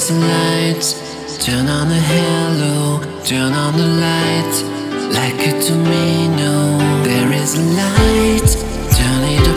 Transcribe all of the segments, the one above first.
Where's the light? Turn on the halo, turn on the light, like a domino. There is a light, turn it on.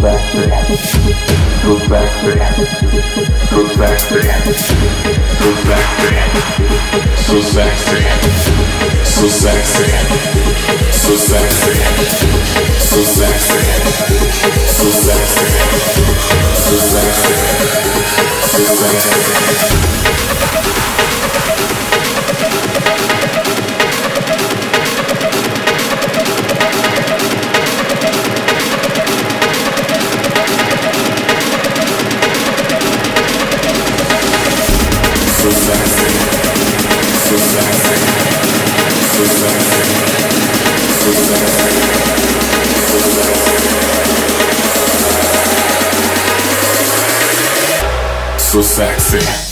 factory, food factory, food factory, food factory, so sexy, so sexy, so sexy, so sexy, so sexy, so sexy, so sexy. so sexy.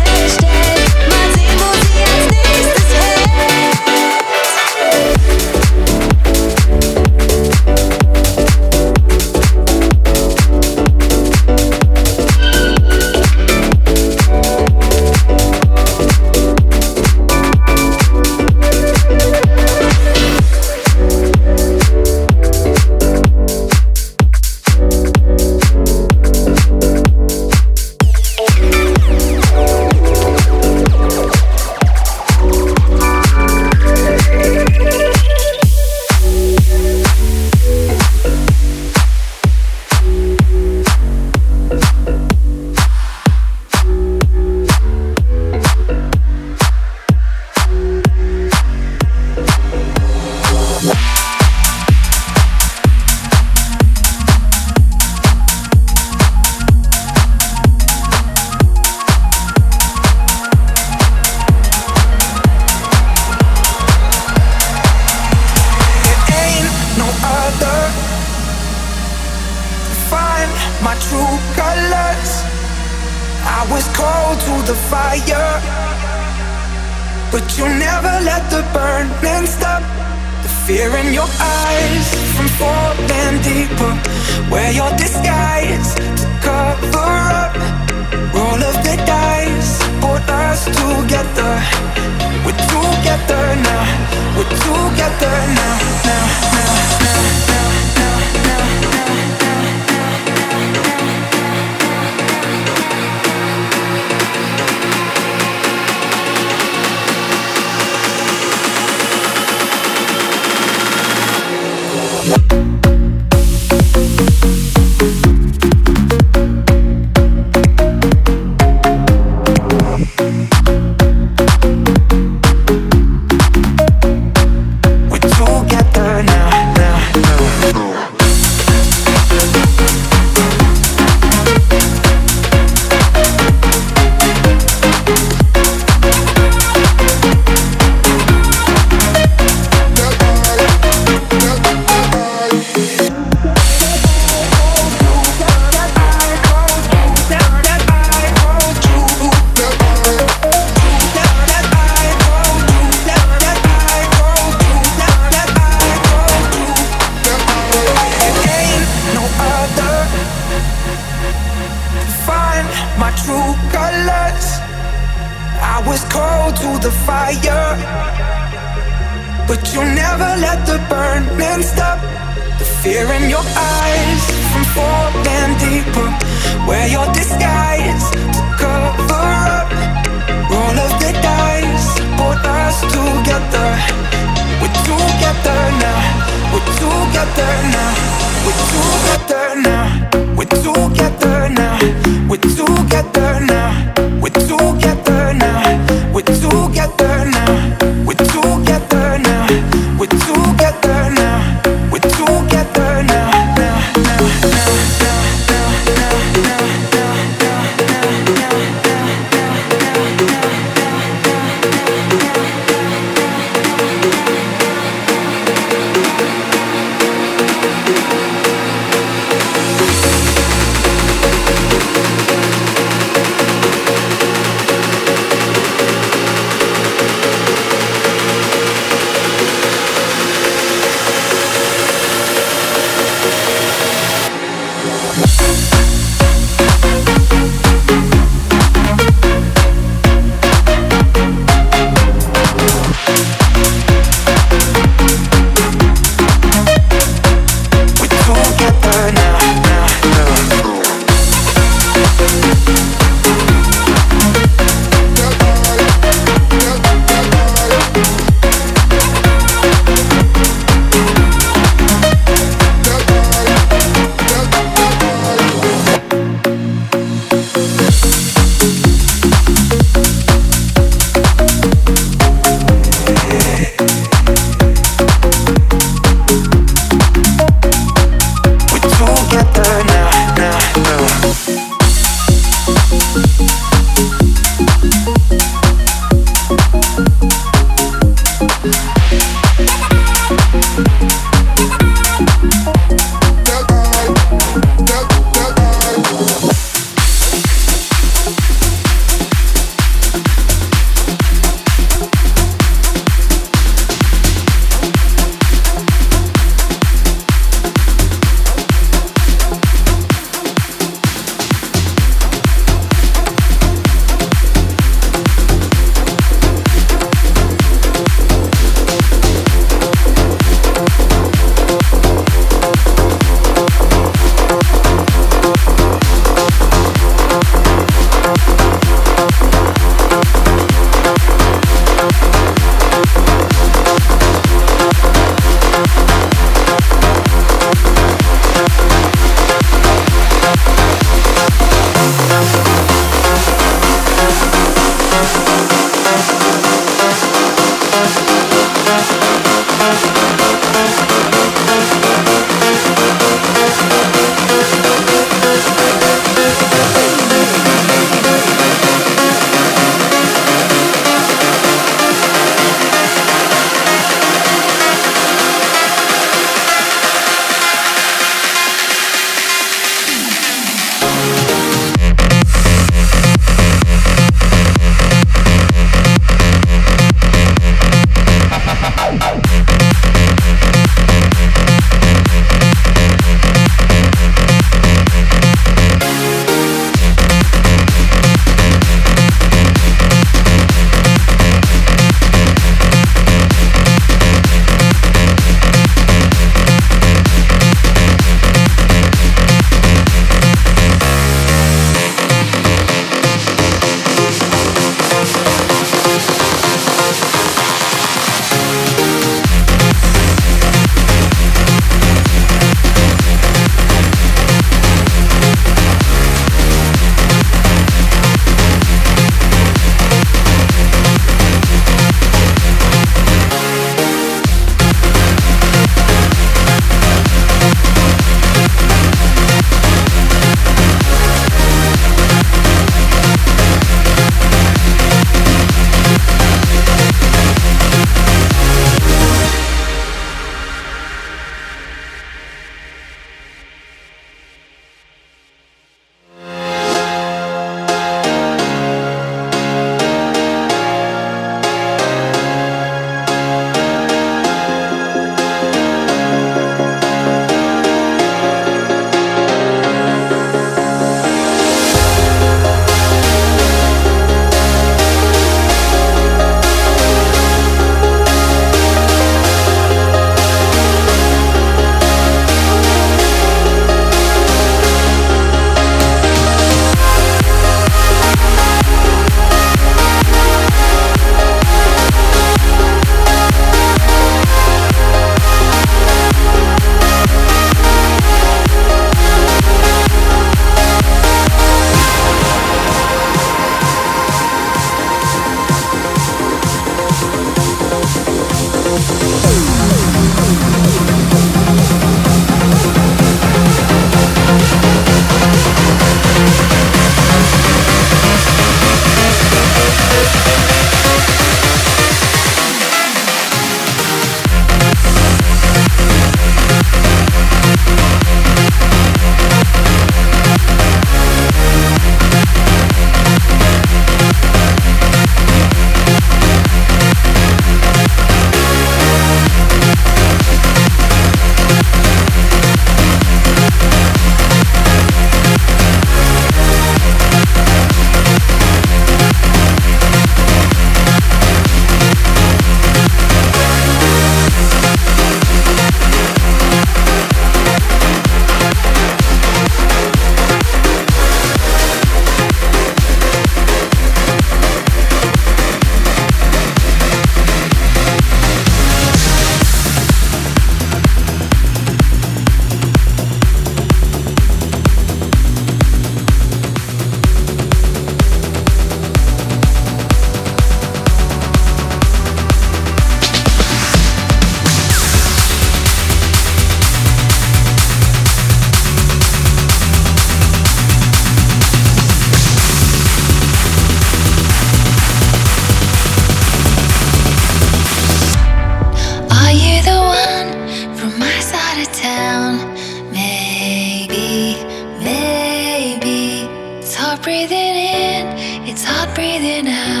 It's hard breathing out.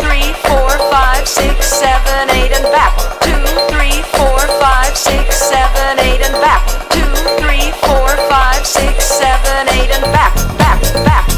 Three, four, five, six, seven, eight, and back. Two, three, four, five, six, seven, eight, and back. Two, three, four, five, six, seven, eight, and back, back, back,